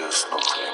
es noch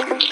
Thank you.